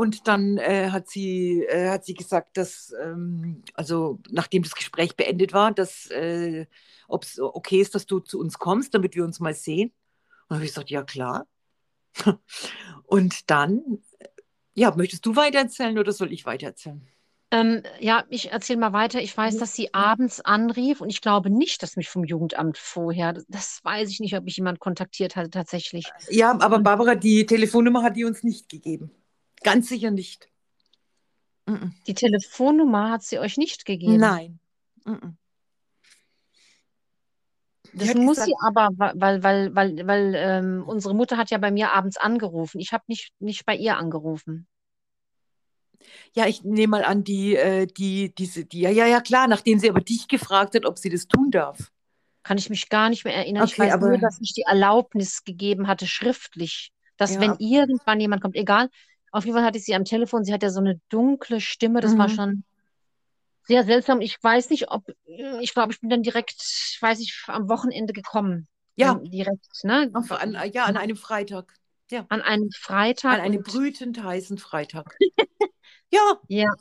Und dann äh, hat, sie, äh, hat sie gesagt, dass, ähm, also nachdem das Gespräch beendet war, dass, äh, ob es okay ist, dass du zu uns kommst, damit wir uns mal sehen. Und dann habe ich gesagt, ja klar. Und dann, ja, möchtest du weitererzählen oder soll ich weitererzählen? Ähm, ja, ich erzähle mal weiter. Ich weiß, Mhm. dass sie abends anrief und ich glaube nicht, dass mich vom Jugendamt vorher, das, das weiß ich nicht, ob ich jemand kontaktiert hatte tatsächlich. Ja, aber Barbara, die Telefonnummer hat die uns nicht gegeben. Ganz sicher nicht. Die Telefonnummer hat sie euch nicht gegeben. Nein. Das muss gesagt- sie aber, weil, weil, weil, weil ähm, unsere Mutter hat ja bei mir abends angerufen. Ich habe nicht, nicht bei ihr angerufen. Ja, ich nehme mal an, die, äh, die, diese, die, ja, ja, ja, klar, nachdem sie aber dich gefragt hat, ob sie das tun darf. Kann ich mich gar nicht mehr erinnern. Ich Okay, weiß aber- nur, dass ich die Erlaubnis gegeben hatte, schriftlich, dass Ja, wenn irgendwann jemand kommt, egal, auf jeden Fall hatte ich sie am Telefon, sie hat ja so eine dunkle Stimme, das war Mhm. schon sehr seltsam. Ich weiß nicht, ob, ich glaube, ich bin dann direkt, ich weiß nicht, am Wochenende gekommen. Ja. Direkt, ne? Auf, an, ja, an einem Freitag. Ja, An einem Freitag. an einem brütend heißen Freitag. ja, Ja.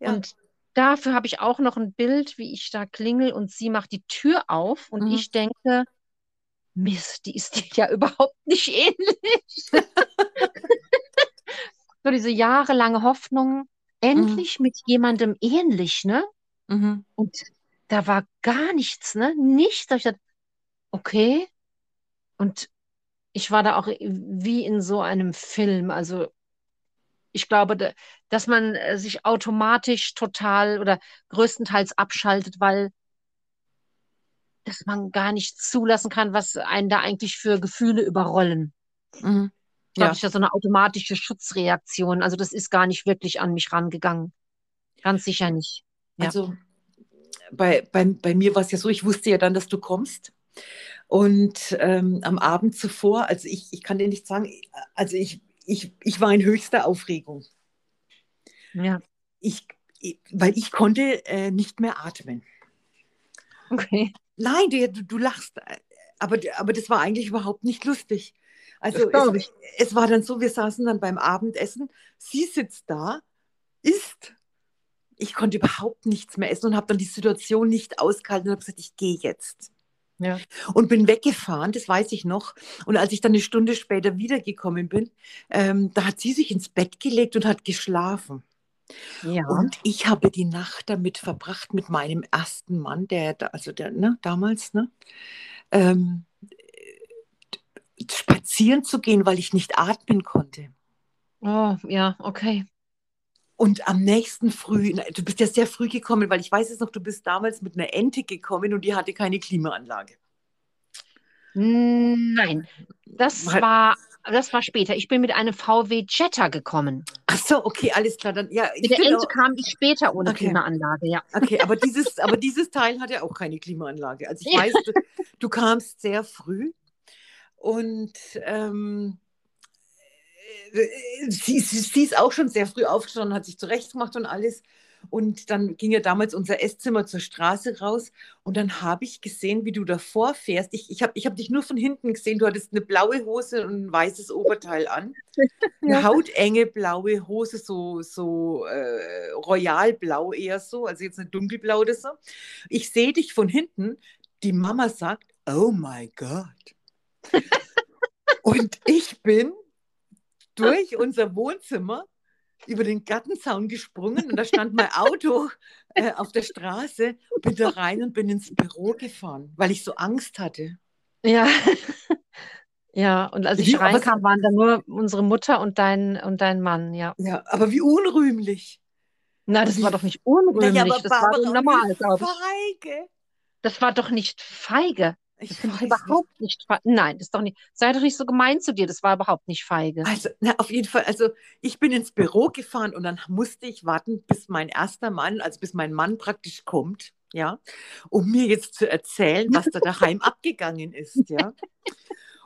ja. Und dafür habe ich auch noch ein Bild, wie ich da klingel und sie macht die Tür auf und Mhm. ich denke, Mist, die ist dir ja überhaupt nicht ähnlich. So diese jahrelange Hoffnung, endlich mit jemandem ähnlich, ne? Mhm. Und da war gar nichts, ne? Nichts. Da ich gedacht, okay. Und ich war da auch wie in so einem Film. Also ich glaube, da- dass man äh, sich automatisch total oder größtenteils abschaltet, weil dass man gar nicht zulassen kann, was einen da eigentlich für Gefühle überrollen. Mhm. Ich glaube, Ja. das ist ja so eine automatische Schutzreaktion. Also das ist gar nicht wirklich an mich rangegangen. Ganz sicher nicht. Ja. Also bei, bei, bei mir war es ja so, ich wusste ja dann, dass du kommst. Und ähm, am Abend zuvor, also ich, ich kann dir nicht sagen, also ich, ich, ich war in höchster Aufregung. Ja. Ich, weil ich konnte äh, nicht mehr atmen. Okay. Nein, du, du lachst, aber, aber das war eigentlich überhaupt nicht lustig. Also es, es, war dann so, wir saßen dann beim Abendessen, sie sitzt da, isst. Ich konnte überhaupt nichts mehr essen und habe dann die Situation nicht ausgehalten und habe gesagt, ich gehe jetzt. Ja. Und bin weggefahren, das weiß ich noch. Und als ich dann eine Stunde später wiedergekommen bin, ähm, da hat sie sich ins Bett gelegt und hat geschlafen. Ja. Und ich habe die Nacht damit verbracht mit meinem ersten Mann, der, also der, ne, damals, ne, ähm, spazieren zu gehen, weil ich nicht atmen konnte. Oh, ja, okay. Und am nächsten Früh, du bist ja sehr früh gekommen, weil ich weiß es noch, du bist damals mit einer Ente gekommen und die hatte keine Klimaanlage. Nein, das war, das war später. Ich bin mit einem VW Jetta gekommen. Ach so, okay, alles klar. Dann, ja, mit der Ente auch... kam ich später ohne okay. Klimaanlage, ja. Okay, aber dieses, aber dieses Teil hat ja auch keine Klimaanlage. Also ich weiß, du, du kamst sehr früh und ähm, sie, sie, sie, ist auch schon sehr früh aufgestanden, hat sich zurechtgemacht und alles. Und dann ging ja damals unser Esszimmer zur Straße raus und dann habe ich gesehen, wie du davor fährst. Ich, ich habe ich hab dich nur von hinten gesehen. Du hattest eine blaue Hose und ein weißes Oberteil an. Eine ja. hautenge blaue Hose, so, so äh, royalblau eher so, also jetzt eine dunkelblau oder so. Ich sehe dich von hinten. Die Mama sagt, oh my God. Und ich bin durch unser Wohnzimmer über den Gartenzaun gesprungen und da stand mein Auto äh, auf der Straße, bin da rein und bin ins Büro gefahren, weil ich so Angst hatte. Ja. Ja, und als ich wie, reinkam, waren da nur unsere Mutter und dein, und dein Mann, ja. Ja, aber wie unrühmlich. Na, das war doch nicht unrühmlich, naja, das war normal, glaube ich. Feige. Das war doch nicht feige. Ich finde überhaupt nicht feige. Nein, das ist doch nicht. Sei doch nicht so gemein zu dir. Das war überhaupt nicht feige. Also, na, auf jeden Fall. Also, ich bin ins Büro gefahren und dann musste ich warten, bis mein erster Mann, also bis mein Mann praktisch kommt, ja, um mir jetzt zu erzählen, was da daheim abgegangen ist, ja.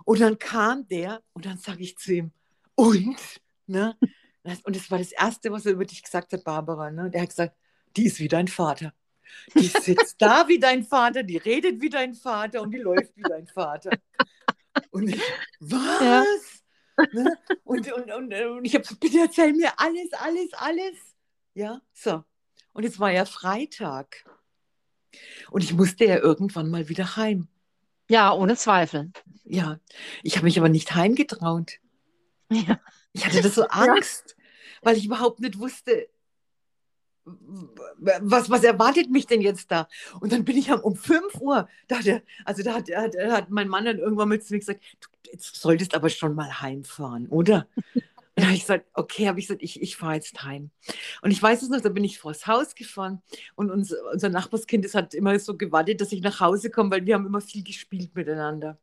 Und dann kam der und dann sage ich zu ihm, und, ne? Und das war das Erste, was er über dich gesagt hat, Barbara, ne? Der hat gesagt, die ist wie dein Vater. Die sitzt da wie dein Vater, die redet wie dein Vater und die läuft wie dein Vater. Und ich, was? Ja. Ne? Und, und, und, und ich habe gesagt, bitte erzähl mir alles, alles, alles. Ja, so. Und es war ja Freitag. Und ich musste ja irgendwann mal wieder heim. Ja, ohne Zweifel. Ja, ich habe mich aber nicht heimgetraut. Ja. Ich hatte das so Angst, ja. weil ich überhaupt nicht wusste, was, was erwartet mich denn jetzt da? Und dann bin ich um 5 Uhr, da hat er, also da hat, hat, hat mein Mann dann irgendwann mit zu mir gesagt, du jetzt solltest aber schon mal heimfahren, oder? Und da habe ich gesagt, okay, habe ich gesagt, ich, ich fahre jetzt heim. Und ich weiß es noch, da bin ich vors Haus gefahren und uns, unser Nachbarskind das hat immer so gewartet, dass ich nach Hause komme, weil wir haben immer viel gespielt miteinander.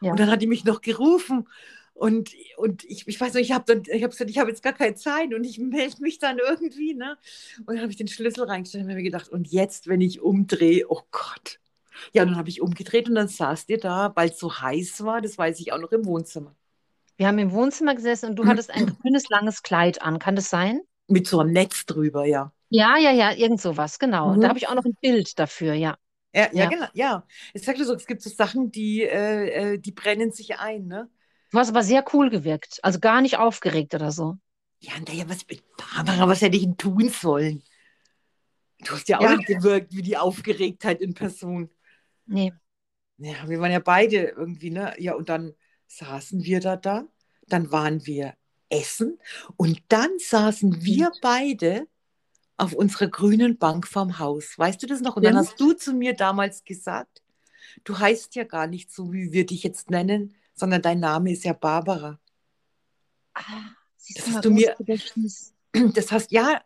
Ja. Und dann hat die mich noch gerufen und, und ich, ich weiß nicht, ich habe dann, ich habe gesagt, ich habe jetzt gar keine Zeit und ich melde mich dann irgendwie, ne? Und dann habe ich den Schlüssel reingestellt und habe mir gedacht, und jetzt, wenn ich umdrehe, oh Gott. Ja, dann habe ich umgedreht und dann saß ihr da, weil es so heiß war, das weiß ich auch noch im Wohnzimmer. Wir haben im Wohnzimmer gesessen und du hattest ein grünes, langes Kleid an. Kann das sein? Mit so einem Netz drüber, ja. Ja, ja, ja, irgend sowas, genau. Mhm. Da habe ich auch noch ein Bild dafür, ja. Ja, ja, ja. genau, ja. Ich sagte so, es gibt so Sachen, die, äh, äh die brennen sich ein, ne? Du hast aber sehr cool gewirkt. Also gar nicht aufgeregt oder so. Ja, naja, was mit Barbara, was hätte ich denn tun sollen? Du hast ja auch ja. nicht gewirkt wie die Aufgeregtheit in Person. Nee. Ja, wir waren ja beide irgendwie, ne? Ja, und dann saßen wir da da, dann waren wir essen und dann saßen wir mhm. beide auf unserer grünen Bank vorm Haus. Weißt du das noch? Und dann hast du zu mir damals gesagt, du heißt ja gar nicht so, wie wir dich jetzt nennen, sondern dein Name ist ja Barbara. Ah, das hast du mir, das hast ja,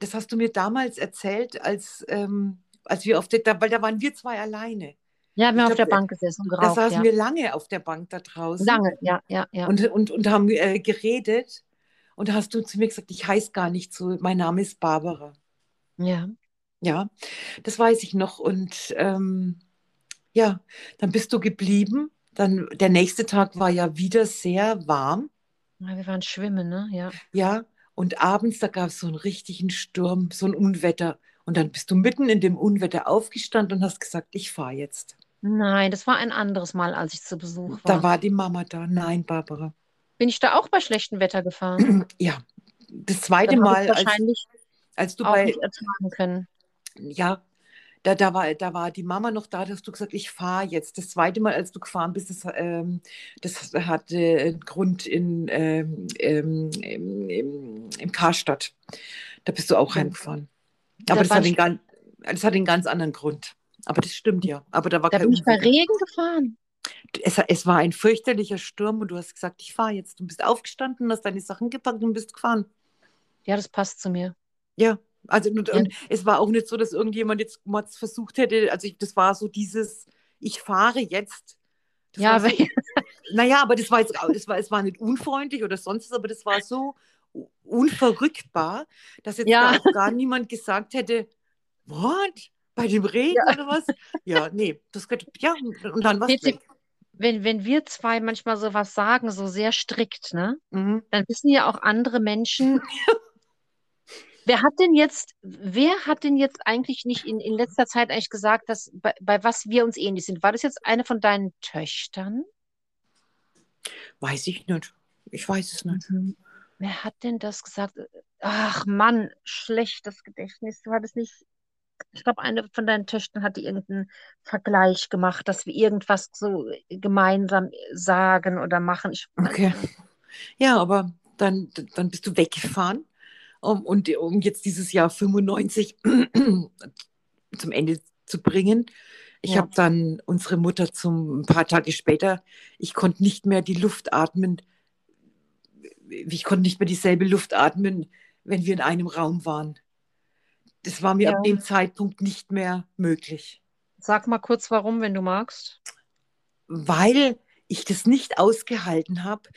das hast du mir damals erzählt, als, ähm, als wir auf der, weil da waren wir zwei alleine. Ja, wir haben auf der Bank gesessen und geraucht. Da saßen ja. wir lange auf der Bank da draußen. Lange, ja, ja, ja. Und, und, und haben äh, geredet. Und da hast du zu mir gesagt, ich heiße gar nicht so, mein Name ist Barbara. Ja. Ja, das weiß ich noch. Und ähm, ja, dann bist du geblieben. Dann der nächste Tag war ja wieder sehr warm. Ja, wir waren schwimmen, ne? Ja. Ja, und abends, da gab es so einen richtigen Sturm, so ein Unwetter. Und dann bist du mitten in dem Unwetter aufgestanden und hast gesagt, ich fahre jetzt. Nein, das war ein anderes Mal, als ich zu Besuch war. Da war die Mama da. Nein, Barbara. Bin ich da auch bei schlechtem Wetter gefahren? Ja, das zweite Mal, ich als, wahrscheinlich als du bei, ertragen können. ja, da, da, war, da war die Mama noch da, da hast du gesagt, ich fahre jetzt. Das zweite Mal, als du gefahren bist, das, ähm, das hatte einen Grund in, ähm, ähm, im, im, Karstadt. Da bist du auch Ja. heimgefahren. Da Aber das war hat, einen, ganz- das hat einen ganz anderen Grund. Aber das stimmt ja. Aber da war Da kein bin ich bei. Regen gefahren. es, es war ein fürchterlicher Sturm und du hast gesagt, ich fahre jetzt. Du bist aufgestanden, hast deine Sachen gepackt und bist gefahren. Ja, das passt zu mir. Ja, also und, Ja. und es war auch nicht so, dass irgendjemand jetzt mal versucht hätte, also ich, das war so dieses, ich fahre jetzt. Das Ja, so, weil- naja, aber das war jetzt, das war, es war nicht unfreundlich oder sonst was, aber das war so unverrückbar, dass jetzt Ja. da gar niemand gesagt hätte, what? Bei dem Regen oder was? Ja, nee, das könnte, ja, und dann war es Peter, weg. wenn, wenn wir zwei manchmal so was sagen, so sehr strikt, ne, Mhm. dann wissen ja auch andere Menschen, wer hat denn jetzt, wer hat denn jetzt eigentlich nicht in, in letzter Zeit eigentlich gesagt, dass bei, bei was wir uns ähnlich sind? War das jetzt eine von deinen Töchtern? Weiß ich nicht. Ich weiß es nicht. Wer hat denn das gesagt? Ach Mann, schlechtes Gedächtnis. Du hattest nicht. Ich glaube, eine von deinen Töchtern hatte irgendeinen Vergleich gemacht, dass wir irgendwas so gemeinsam sagen oder machen. Ich Okay. Ja, aber dann, dann bist du weggefahren. Um, und um jetzt dieses Jahr 95 zum Ende zu bringen. Ich Ja. habe dann unsere Mutter zum ein paar Tage später, ich konnte nicht mehr die Luft atmen. Ich konnte nicht mehr dieselbe Luft atmen, wenn wir in einem Raum waren. Das war mir Ja. ab dem Zeitpunkt nicht mehr möglich. Sag mal kurz, warum, wenn du magst. weil ich das nicht ausgehalten habe,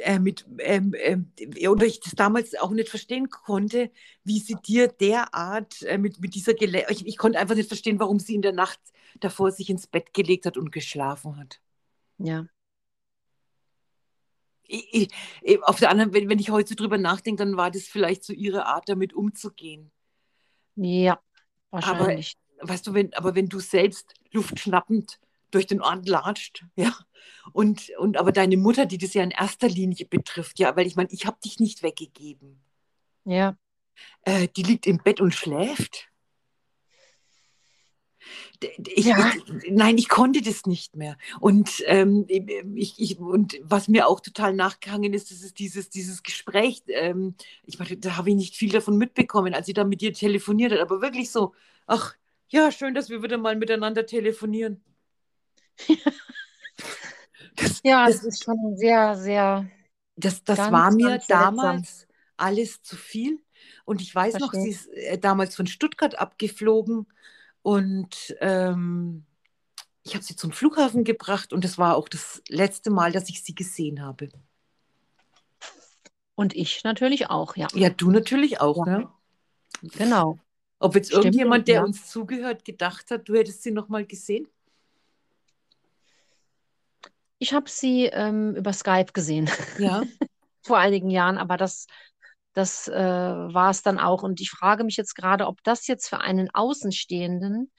äh, mit, ähm, ähm, oder ich das damals auch nicht verstehen konnte, wie sie dir derart äh, mit, mit dieser Gele ich, ich konnte einfach nicht verstehen, warum sie in der Nacht davor sich ins Bett gelegt hat und geschlafen hat. Ja. Ich, ich, auf der anderen, wenn, wenn ich heute so drüber nachdenke, dann war das vielleicht so ihre Art, damit umzugehen. Ja, wahrscheinlich. weißt du, wenn, aber wenn du selbst luftschnappend durch den Ort latscht, ja, und, und aber deine Mutter, die das ja in erster Linie betrifft, ja, weil ich meine, ich habe dich nicht weggegeben. Ja. Äh, die liegt im Bett und schläft. Ich, Ja. ich, nein, ich konnte das nicht mehr. Und, ähm, ich, ich, und was mir auch total nachgehangen ist, das ist dieses, dieses Gespräch. Ähm, ich meine, da habe ich nicht viel davon mitbekommen, als sie da mit dir telefoniert hat, aber wirklich so, ach, ja, schön, dass wir wieder mal miteinander telefonieren. Das, Ja, das, es ist schon sehr, sehr das, das ganz, war mir damals alles zu viel. Und ich weiß noch, Verstehe. sie ist äh, damals von Stuttgart abgeflogen und ähm, ich habe sie zum Flughafen gebracht und das war auch das letzte Mal, dass ich sie gesehen habe. Und ich natürlich auch, ja. Ja, du natürlich auch, Ja. ne? Genau. Ob jetzt Stimmt, irgendjemand, der ja. uns zugehört, gedacht hat, du hättest sie noch mal gesehen? Ich habe sie ähm, über Skype gesehen, Ja. vor einigen Jahren, aber das, das äh, war es dann auch. Und ich frage mich jetzt gerade, ob das jetzt für einen Außenstehenden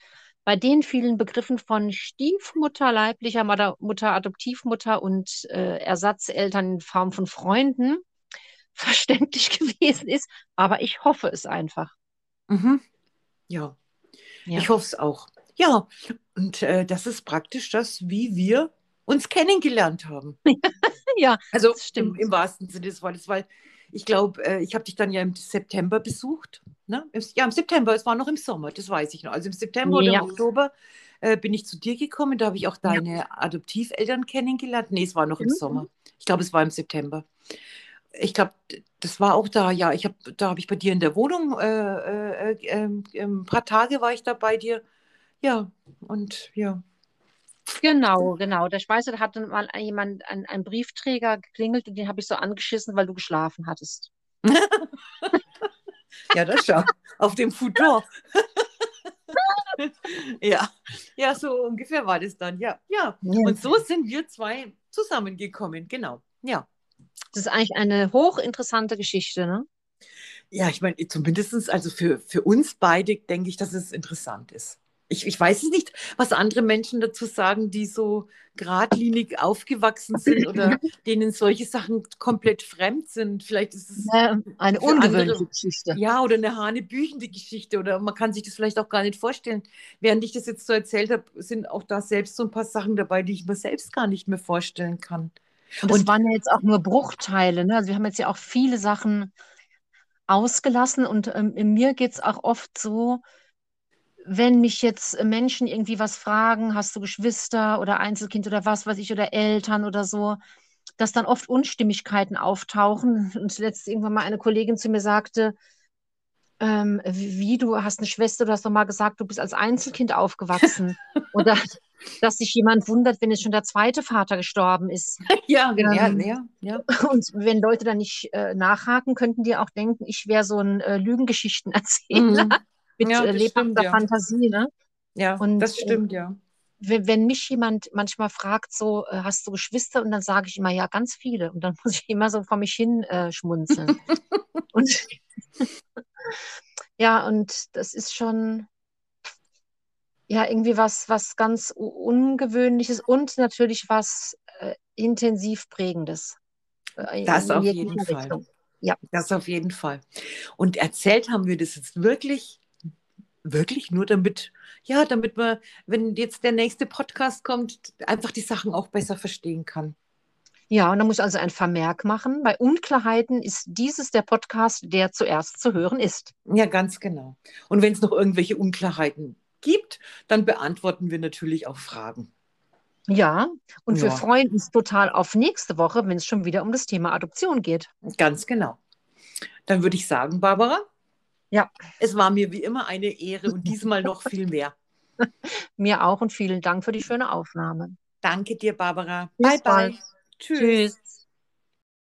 bei den vielen Begriffen von Stiefmutter, leiblicher Mutter, Mutter Adoptivmutter und äh, Ersatzeltern in Form von Freunden verständlich gewesen ist. Aber ich hoffe es einfach. Mhm. Ja. Ja. Ich hoffe es auch. Ja, und äh, das ist praktisch das, wie wir uns kennengelernt haben. Ja, Also das stimmt. im, im wahrsten Sinne des Wortes, weil ich glaube, äh, ich habe dich dann ja im September besucht. Ne? Ja, im September, es war noch im Sommer, das weiß ich noch. Also im September oder Ja. im Oktober äh, bin ich zu dir gekommen, da habe ich auch Ja. deine Adoptiveltern kennengelernt. Nee, es war noch im Mhm. Sommer. Ich glaube, es war im September. Ich glaube, das war auch da, ja. Ich habe, da habe ich bei dir in der Wohnung, äh, äh, äh, äh, ein paar Tage war ich da bei dir. Ja, und ja. Genau, genau. Der Speiser, da hatte mal jemand, ein, ein Briefträger geklingelt und den habe ich so angeschissen, weil du geschlafen hattest. Ja, das schau. Auf dem Futon. ja, ja, so ungefähr war das dann, ja. Ja, Ja. und so sind wir zwei zusammengekommen, genau, ja. Das ist eigentlich eine hochinteressante Geschichte, ne? Ja, ich meine, zumindest also für, für uns beide denke ich, dass es interessant ist. Ich, ich weiß es nicht, was andere Menschen dazu sagen, die so geradlinig aufgewachsen sind oder denen solche Sachen komplett fremd sind. Vielleicht ist es Ja, eine ungewöhnliche andere- Geschichte. ja oder eine hanebüchende Geschichte oder man kann sich das vielleicht auch gar nicht vorstellen. Während ich das jetzt so erzählt habe, sind auch da selbst so ein paar Sachen dabei, die ich mir selbst gar nicht mehr vorstellen kann. Und das Und- waren ja jetzt auch nur Bruchteile, ne? Also wir haben jetzt ja auch viele Sachen ausgelassen und ähm, mir geht es auch oft so, wenn mich jetzt äh, Menschen irgendwie was fragen, hast du Geschwister oder Einzelkind oder was weiß ich oder Eltern oder so, dass dann oft Unstimmigkeiten auftauchen. Und letztens irgendwann mal eine Kollegin zu mir sagte, ähm, wie, du hast eine Schwester, du hast doch mal gesagt, du bist als Einzelkind aufgewachsen. Oder dass sich jemand wundert, wenn jetzt schon der zweite Vater gestorben ist. Ja, ja, Ähm, ja, ja. Und wenn Leute dann nicht äh, nachhaken, könnten die auch denken, ich wäre so ein äh, Lügengeschichtenerzähler Mhm. Mit Ja, äh, stimmt, ja. Fantasie. Ne? Ja, Und, das äh, stimmt, ja. Wenn, wenn mich jemand manchmal fragt, so, äh, hast du Geschwister? Und dann sage ich immer, ja, ganz viele. Und dann muss ich immer so vor mich hin äh, schmunzeln. und ja, und das ist schon ja irgendwie was, was ganz Ungewöhnliches und natürlich was äh, intensiv Prägendes. Äh, Das auf jeden Fall. Richtung. Das auf jeden Fall. Und erzählt haben wir das jetzt wirklich, wirklich nur damit, ja, damit man, wenn jetzt der nächste Podcast kommt, einfach die Sachen auch besser verstehen kann. Ja, und da muss ich also ein Vermerk machen. Bei Unklarheiten ist dieses der Podcast, der zuerst zu hören ist. Ja, ganz genau. Und wenn es noch irgendwelche Unklarheiten gibt, dann beantworten wir natürlich auch Fragen. Ja, und wir Ja. freuen uns total auf nächste Woche, wenn es schon wieder um das Thema Adoption geht. Ganz genau. Dann würde ich sagen, Barbara, Ja, es war mir wie immer eine Ehre und diesmal noch viel mehr. mir auch und vielen Dank für die schöne Aufnahme. Danke dir, Barbara. Bis bye, bye. bald. Tschüss. Tschüss.